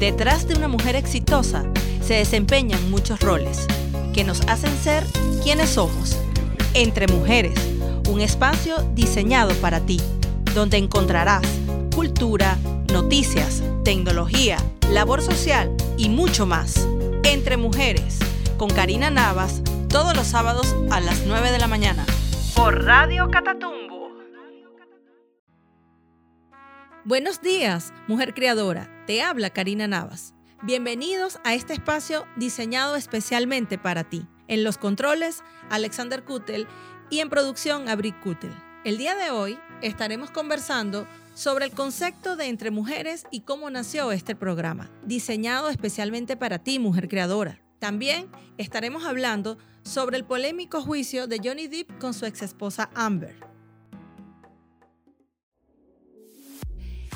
Detrás de una mujer exitosa se desempeñan muchos roles que nos hacen ser quienes somos. Entre Mujeres, un espacio diseñado para ti, donde encontrarás cultura, noticias, tecnología, labor social y mucho más. Entre Mujeres, con Karina Navas, todos los sábados a las 9 de la mañana, por Radio Catatumbo. Buenos días, mujer creadora. Te habla Karina Navas. Bienvenidos a este espacio diseñado especialmente para ti. En los controles, Alexander Kutel y en producción, Abric Kutel. El día de hoy estaremos conversando sobre el concepto de entre mujeres y cómo nació este programa, diseñado especialmente para ti, mujer creadora. También estaremos hablando sobre el polémico juicio de Johnny Depp con su ex esposa Amber.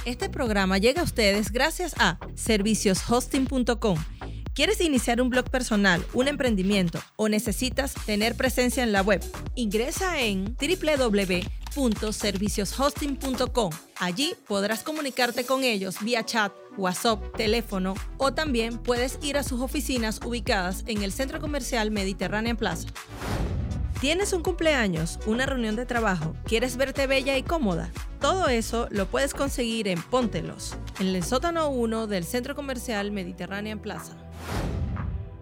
Este programa llega a ustedes gracias a servicioshosting.com. ¿Quieres iniciar un blog personal, un emprendimiento o necesitas tener presencia en la web? Ingresa en www.servicioshosting.com. Allí podrás comunicarte con ellos vía chat, WhatsApp, teléfono o también puedes ir a sus oficinas ubicadas en el Centro Comercial Mediterranean Plaza. ¿Tienes un cumpleaños, una reunión de trabajo? ¿Quieres verte bella y cómoda? Todo eso lo puedes conseguir en Póntelos, en el sótano 1 del Centro Comercial Mediterranean Plaza.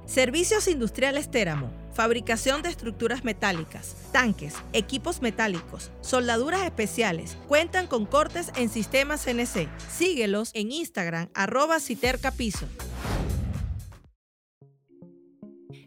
Servicios Industriales Téramo. Fabricación de estructuras metálicas, tanques, equipos metálicos, soldaduras especiales. Cuentan con cortes en sistemas CNC. Síguelos en Instagram, arroba Citercapiso.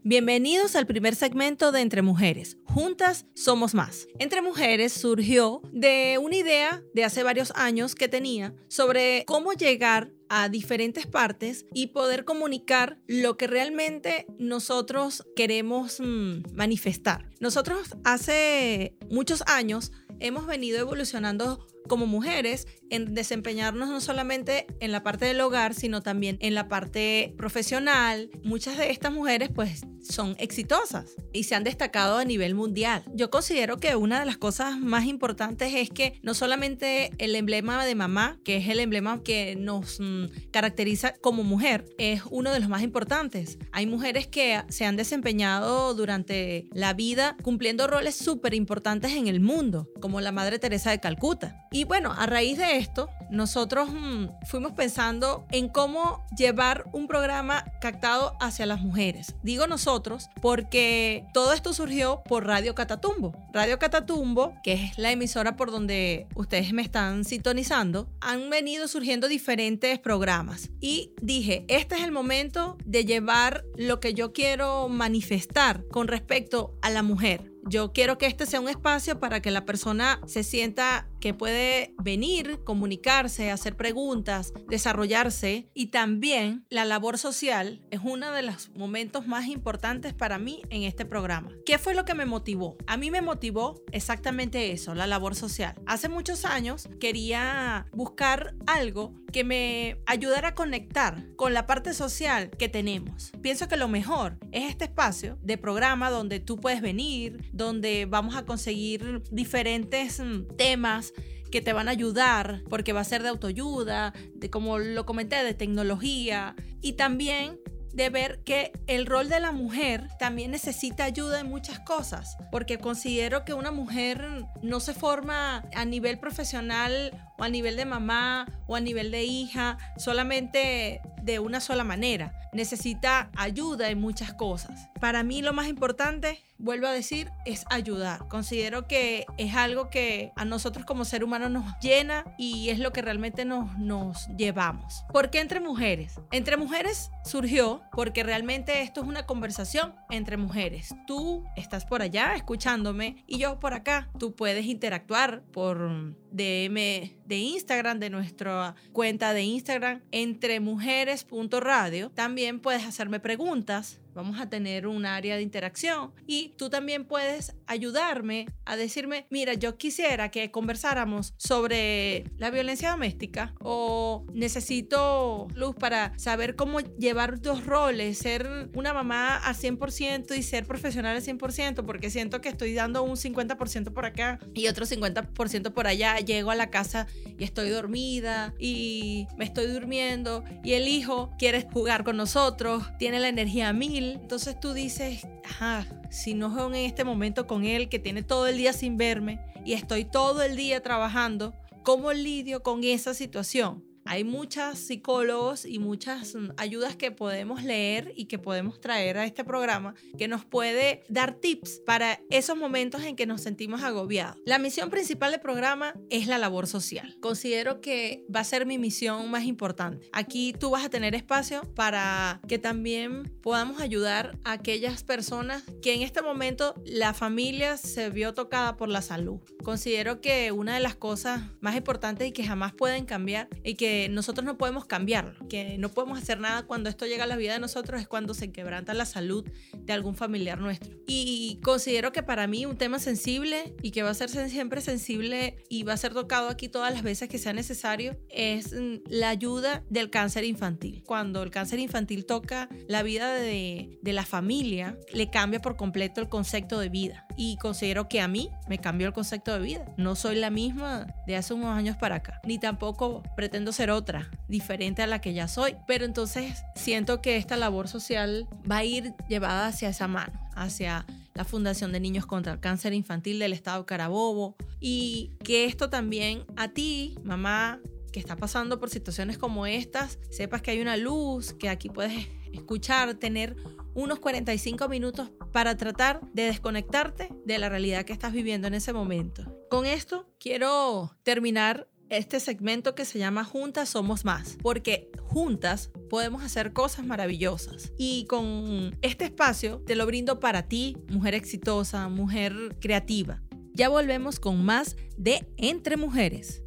Bienvenidos al primer segmento de Entre Mujeres. Juntas somos más. Entre Mujeres surgió de una idea de hace varios años que tenía sobre cómo llegar a diferentes partes y poder comunicar lo que realmente nosotros queremos mm, manifestar. Nosotros hace muchos años hemos venido evolucionando como mujeres en desempeñarnos no solamente en la parte del hogar, sino también en la parte profesional. Muchas de estas mujeres pues son exitosas y se han destacado a nivel mundial. Yo considero que una de las cosas más importantes es que no solamente el emblema de mamá, que es el emblema que nos mm, caracteriza como mujer, es uno de los más importantes. Hay mujeres que se han desempeñado durante la vida cumpliendo roles súper importantes en el mundo, como la Madre Teresa de Calcuta. Y bueno, a raíz de esto, nosotros mm, fuimos pensando en cómo llevar un programa captado hacia las mujeres. Digo nosotros porque todo esto surgió por Radio Catatumbo. Radio Catatumbo, que es la emisora por donde ustedes me están sintonizando, han venido surgiendo diferentes programas. Y dije, este es el momento de llevar lo que yo quiero manifestar con respecto a la mujer yo quiero que este sea un espacio para que la persona se sienta que puede venir, comunicarse, hacer preguntas, desarrollarse y también la labor social es uno de los momentos más importantes para mí en este programa. ¿Qué fue lo que me motivó? A mí me motivó exactamente eso, la labor social. Hace muchos años quería buscar algo que me ayudara a conectar con la parte social que tenemos. Pienso que lo mejor es este espacio de programa donde tú puedes venir, donde vamos a conseguir diferentes mm, temas que te van a ayudar porque va a ser de autoayuda, de como lo comenté, de tecnología y también de ver que el rol de la mujer también necesita ayuda en muchas cosas, porque considero que una mujer no se forma a nivel profesional o a nivel de mamá o a nivel de hija solamente de una sola manera. Necesita ayuda en muchas cosas. Para mí lo más importante, vuelvo a decir, es ayudar. Considero que es algo que a nosotros como ser humano nos llena y es lo que realmente nos, nos llevamos. ¿Por qué entre mujeres? Entre mujeres surgió porque realmente esto es una conversación entre mujeres. Tú estás por allá escuchándome y yo por acá. Tú puedes interactuar por DM de Instagram, de nuestra cuenta de Instagram, entremujeres.radio. También puedes hacerme preguntas vamos a tener un área de interacción y tú también puedes ayudarme a decirme, mira, yo quisiera que conversáramos sobre la violencia doméstica o necesito luz para saber cómo llevar dos roles, ser una mamá al 100% y ser profesional al 100%, porque siento que estoy dando un 50% por acá y otro 50% por allá. Llego a la casa y estoy dormida y me estoy durmiendo y el hijo quiere jugar con nosotros, tiene la energía a mil. Entonces tú dices, ajá, si no juego en este momento con él que tiene todo el día sin verme y estoy todo el día trabajando, ¿cómo lidio con esa situación? Hay muchas psicólogos y muchas mm, ayudas que podemos leer y que podemos traer a este programa que nos puede dar tips para esos momentos en que nos sentimos agobiados. La misión principal del programa es la labor social. Considero que va a ser mi misión más importante. Aquí tú vas a tener espacio para que también podamos ayudar a aquellas personas que en este momento la familia se vio tocada por la salud. Considero que una de las cosas más importantes y que jamás pueden cambiar y que nosotros no podemos cambiarlo, que no podemos hacer nada cuando esto llega a la vida de nosotros es cuando se quebranta la salud de algún familiar nuestro. Y considero que para mí un tema sensible y que va a ser siempre sensible y va a ser tocado aquí todas las veces que sea necesario es mm, la ayuda del cáncer infantil. Cuando el cáncer infantil toca la vida de, de la familia, le cambia por completo el concepto de vida. Y considero que a mí me cambió el concepto de vida. No soy la misma de hace unos años para acá, ni tampoco pretendo ser otra, diferente a la que ya soy. Pero entonces siento que esta labor social va a ir llevada hacia esa mano, hacia la Fundación de Niños contra el Cáncer Infantil del Estado Carabobo y que esto también a ti, mamá, que está pasando por situaciones como estas, sepas que hay una luz, que aquí puedes escuchar, tener unos 45 minutos para tratar de desconectarte de la realidad que estás viviendo en ese momento. Con esto quiero terminar este segmento que se llama Juntas Somos Más, porque juntas podemos hacer cosas maravillosas. Y con este espacio te lo brindo para ti, mujer exitosa, mujer creativa. Ya volvemos con más de Entre Mujeres.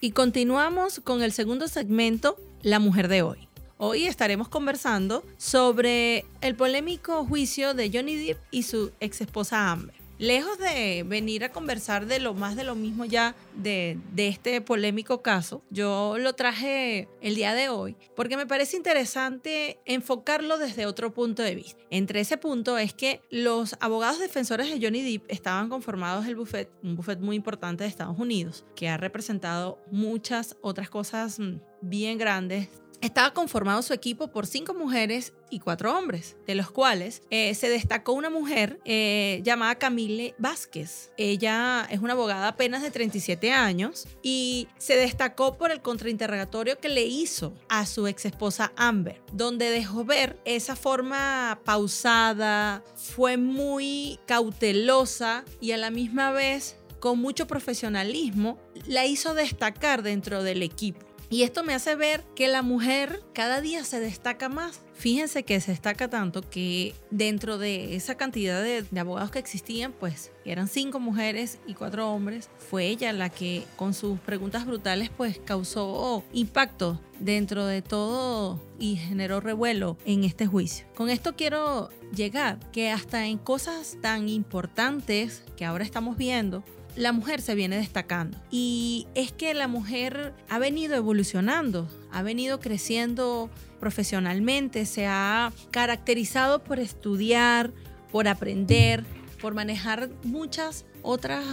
Y continuamos con el segundo segmento, La Mujer de Hoy. Hoy estaremos conversando sobre el polémico juicio de Johnny Depp y su ex esposa Amber. Lejos de venir a conversar de lo más de lo mismo ya de, este polémico caso, yo lo traje el día de hoy porque me parece interesante enfocarlo desde otro punto de vista. Entre ese punto es que los abogados defensores de Johnny Depp estaban conformados el buffet, un buffet muy importante de Estados Unidos, que ha representado muchas otras cosas mm, bien grandes estaba conformado su equipo por cinco mujeres y cuatro hombres, de los cuales eh, se destacó una mujer eh, llamada Camille Vázquez. Ella es una abogada apenas de 37 años y se destacó por el contrainterrogatorio que le hizo a su ex esposa Amber, donde dejó ver esa forma pausada, fue muy cautelosa y a la misma vez con mucho profesionalismo, la hizo destacar dentro del equipo. Y esto me hace ver que la mujer cada día se destaca más. Fíjense que se destaca tanto que dentro de esa cantidad de, abogados que existían, pues eran cinco mujeres y cuatro hombres. Fue ella la que con sus preguntas brutales pues causó impacto dentro de todo y generó revuelo en este juicio. Con esto quiero llegar que hasta en cosas tan importantes que ahora estamos viendo, la mujer se viene destacando. Y es que la mujer ha venido evolucionando, ha venido creciendo profesionalmente, se ha caracterizado por estudiar, por aprender, por manejar muchas otras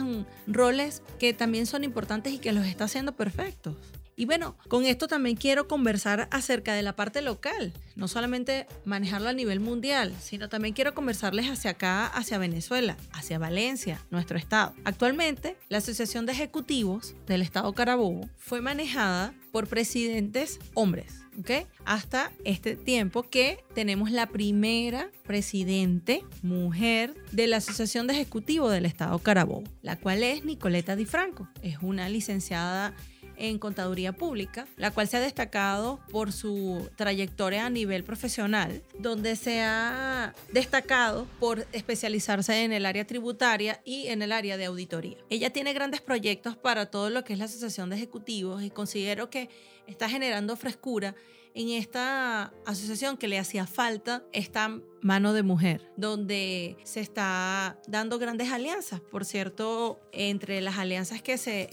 roles que también son importantes y que los está haciendo perfectos. Y bueno, con esto también quiero conversar acerca de la parte local, no solamente manejarlo a nivel mundial, sino también quiero conversarles hacia acá, hacia Venezuela, hacia Valencia, nuestro estado. Actualmente, la Asociación de Ejecutivos del Estado Carabobo fue manejada por presidentes hombres. ¿ok? Hasta este tiempo que tenemos la primera presidente mujer de la Asociación de Ejecutivos del Estado Carabobo, la cual es Nicoleta Di Franco. Es una licenciada en Contaduría Pública, la cual se ha destacado por su trayectoria a nivel profesional, donde se ha destacado por especializarse en el área tributaria y en el área de auditoría. Ella tiene grandes proyectos para todo lo que es la Asociación de Ejecutivos y considero que está generando frescura en esta asociación que le hacía falta esta mano de mujer, donde se está dando grandes alianzas. Por cierto, entre las alianzas que se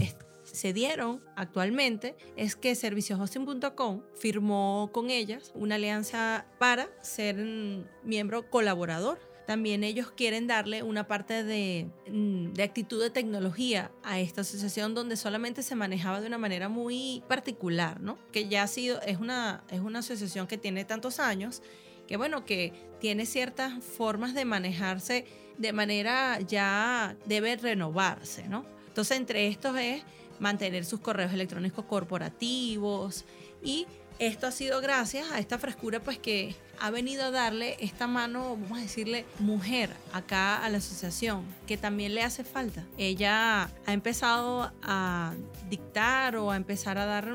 se dieron actualmente es que servicioshosting.com firmó con ellas una alianza para ser miembro colaborador también ellos quieren darle una parte de, mm, de, actitud de tecnología a esta asociación donde solamente se manejaba de una manera muy particular, ¿no? Que ya ha sido, es una, es una asociación que tiene tantos años, que bueno, que tiene ciertas formas de manejarse de manera ya debe renovarse, ¿no? Entonces entre estos es mantener sus correos electrónicos corporativos y esto ha sido gracias a esta frescura pues que ha venido a darle esta mano, vamos a decirle, mujer acá a la asociación, que también le hace falta. Ella ha empezado a dictar o a empezar a dar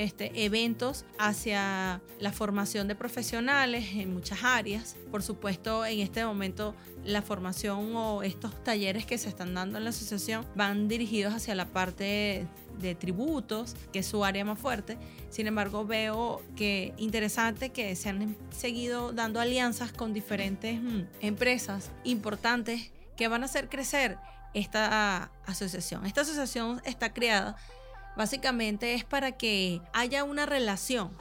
este, eventos hacia la formación de profesionales en muchas áreas. Por supuesto, en este momento la formación o estos talleres que se están dando en la asociación van dirigidos hacia la parte de tributos, que es su área más fuerte. Sin embargo, veo que interesante que se han seguido dando alianzas con diferentes mm, empresas importantes que van a hacer crecer esta asociación. Esta asociación está creada básicamente es para que haya una relación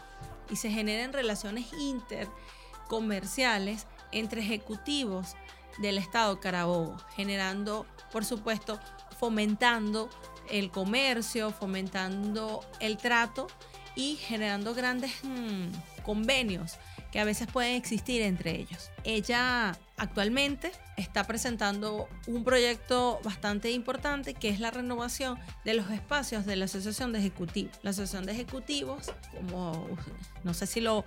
y se generen relaciones intercomerciales entre ejecutivos del Estado Carabobo, generando, por supuesto, fomentando el comercio, fomentando el trato y generando grandes mm, convenios que a veces pueden existir entre ellos. Ella actualmente está presentando un proyecto bastante importante que es la renovación de los espacios de la Asociación de Ejecutivos. La Asociación de Ejecutivos, como no sé si lo,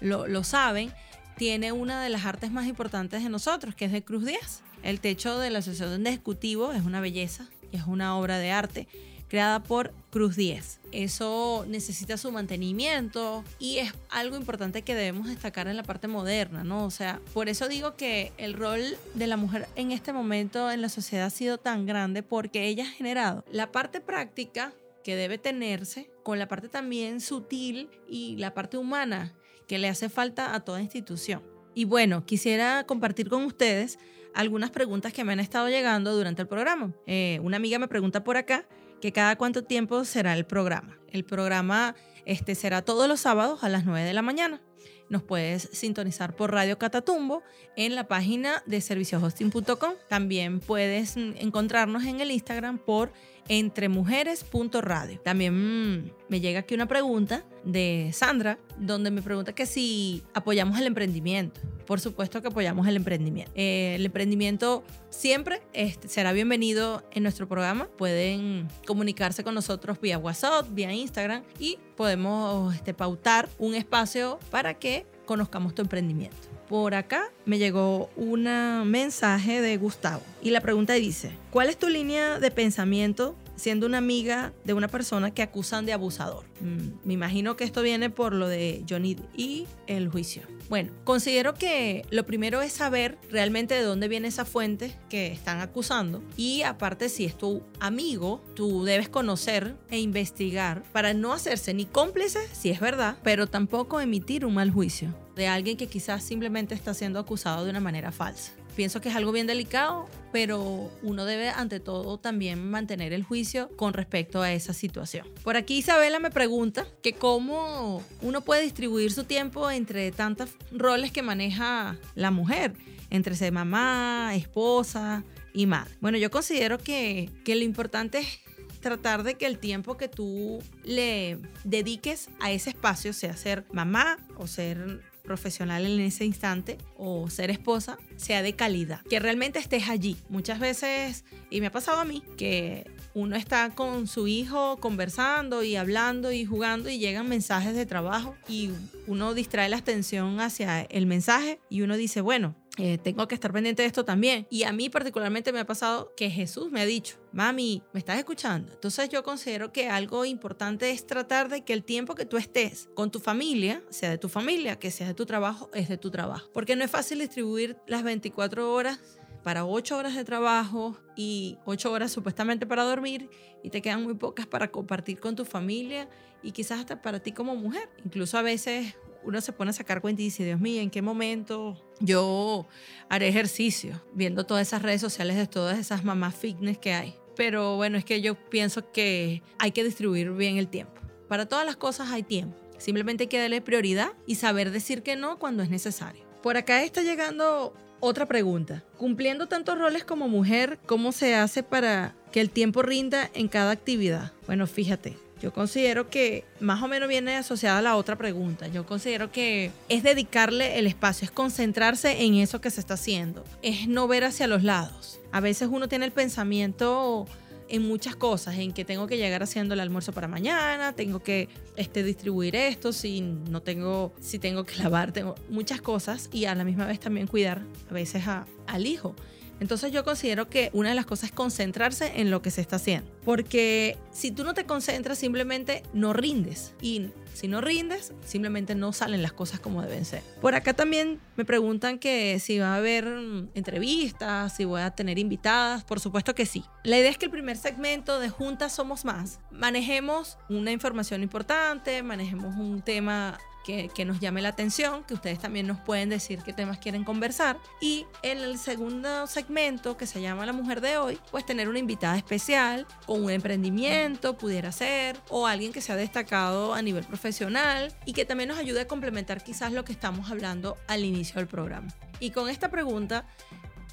lo, lo saben, tiene una de las artes más importantes de nosotros, que es de Cruz Díaz. El techo de la Asociación de Ejecutivos es una belleza es una obra de arte creada por Cruz 10. Eso necesita su mantenimiento y es algo importante que debemos destacar en la parte moderna, ¿no? O sea, por eso digo que el rol de la mujer en este momento en la sociedad ha sido tan grande porque ella ha generado la parte práctica que debe tenerse con la parte también sutil y la parte humana que le hace falta a toda institución. Y bueno, quisiera compartir con ustedes algunas preguntas que me han estado llegando durante el programa. Eh, una amiga me pregunta por acá que cada cuánto tiempo será el programa. El programa este, será todos los sábados a las 9 de la mañana. Nos puedes sintonizar por Radio Catatumbo en la página de serviciohosting.com. También puedes encontrarnos en el Instagram por entremujeres.radio. También mm, me llega aquí una pregunta de Sandra, donde me pregunta que si apoyamos el emprendimiento. Por supuesto que apoyamos el emprendimiento. Eh, el emprendimiento siempre este, será bienvenido en nuestro programa. Pueden comunicarse con nosotros vía WhatsApp, vía Instagram y podemos este, pautar un espacio para que conozcamos tu emprendimiento. Por acá me llegó un mensaje de Gustavo y la pregunta dice, ¿cuál es tu línea de pensamiento siendo una amiga de una persona que acusan de abusador? Mm, me imagino que esto viene por lo de Johnny y el juicio. Bueno, considero que lo primero es saber realmente de dónde viene esa fuente que están acusando y aparte si es tu amigo, tú debes conocer e investigar para no hacerse ni cómplice, si es verdad, pero tampoco emitir un mal juicio de alguien que quizás simplemente está siendo acusado de una manera falsa. Pienso que es algo bien delicado, pero uno debe ante todo también mantener el juicio con respecto a esa situación. Por aquí Isabela me pregunta que cómo uno puede distribuir su tiempo entre tantos roles que maneja la mujer, entre ser mamá, esposa y madre. Bueno, yo considero que, que lo importante es tratar de que el tiempo que tú le dediques a ese espacio, sea ser mamá o ser profesional en ese instante o ser esposa sea de calidad, que realmente estés allí. Muchas veces, y me ha pasado a mí, que uno está con su hijo conversando y hablando y jugando y llegan mensajes de trabajo y uno distrae la atención hacia el mensaje y uno dice, bueno, eh, tengo que estar pendiente de esto también. Y a mí particularmente me ha pasado que Jesús me ha dicho, mami, ¿me estás escuchando? Entonces yo considero que algo importante es tratar de que el tiempo que tú estés con tu familia, sea de tu familia, que sea de tu trabajo, es de tu trabajo. Porque no es fácil distribuir las 24 horas para ocho horas de trabajo y ocho horas supuestamente para dormir y te quedan muy pocas para compartir con tu familia y quizás hasta para ti como mujer. Incluso a veces uno se pone a sacar cuenta y dice, Dios mío, ¿en qué momento yo haré ejercicio? Viendo todas esas redes sociales de todas esas mamás fitness que hay. Pero bueno, es que yo pienso que hay que distribuir bien el tiempo. Para todas las cosas hay tiempo. Simplemente hay que darle prioridad y saber decir que no cuando es necesario. Por acá está llegando otra pregunta. Cumpliendo tantos roles como mujer, ¿cómo se hace para que el tiempo rinda en cada actividad? Bueno, fíjate, yo considero que más o menos viene asociada a la otra pregunta. Yo considero que es dedicarle el espacio, es concentrarse en eso que se está haciendo, es no ver hacia los lados. A veces uno tiene el pensamiento en muchas cosas, en que tengo que llegar haciendo el almuerzo para mañana, tengo que este, distribuir esto, si no tengo, si tengo que lavar, tengo muchas cosas y a la misma vez también cuidar a veces al hijo. Entonces yo considero que una de las cosas es concentrarse en lo que se está haciendo. Porque si tú no te concentras, simplemente no rindes. Y si no rindes, simplemente no salen las cosas como deben ser. Por acá también me preguntan que si va a haber mm, entrevistas, si voy a tener invitadas. Por supuesto que sí. La idea es que el primer segmento de Juntas Somos Más manejemos una información importante, manejemos un tema que, nos llame la atención, que ustedes también nos pueden decir qué temas quieren conversar. Y en el segundo segmento, que se llama La Mujer de Hoy, pues tener una invitada especial con un emprendimiento, pudiera ser, o alguien que se ha destacado a nivel profesional y que también nos ayude a complementar quizás lo que estamos hablando al inicio del programa. Y con esta pregunta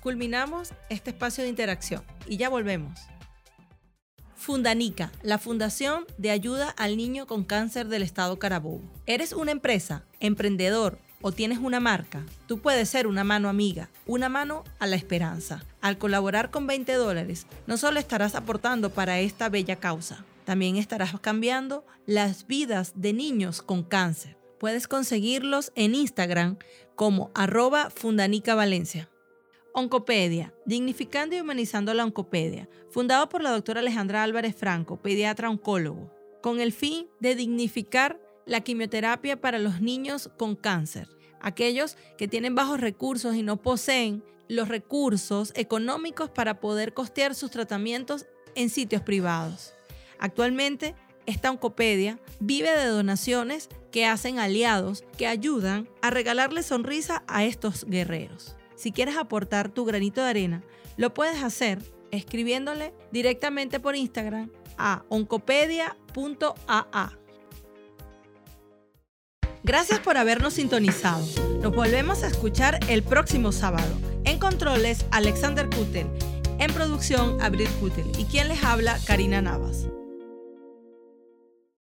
culminamos este espacio de interacción y ya volvemos. Fundanica, la Fundación de Ayuda al Niño con Cáncer del Estado Carabobo. ¿Eres una empresa, emprendedor o tienes una marca? Tú puedes ser una mano amiga, una mano a la esperanza. Al colaborar con 20 dólares, no solo estarás aportando para esta bella causa, también estarás cambiando las vidas de niños con cáncer. Puedes conseguirlos en Instagram como arroba Fundanica Valencia. Oncopedia, dignificando y humanizando la oncopedia, fundado por la doctora Alejandra Álvarez Franco, pediatra oncólogo, con el fin de dignificar la quimioterapia para los niños con cáncer, aquellos que tienen bajos recursos y no poseen los recursos económicos para poder costear sus tratamientos en sitios privados. Actualmente, esta oncopedia vive de donaciones que hacen aliados que ayudan a regalarle sonrisa a estos guerreros. Si quieres aportar tu granito de arena, lo puedes hacer escribiéndole directamente por Instagram a oncopedia.aa. Gracias por habernos sintonizado. Nos volvemos a escuchar el próximo sábado. En controles, Alexander Kutel. En producción, Abril Kutel. Y quien les habla, Karina Navas.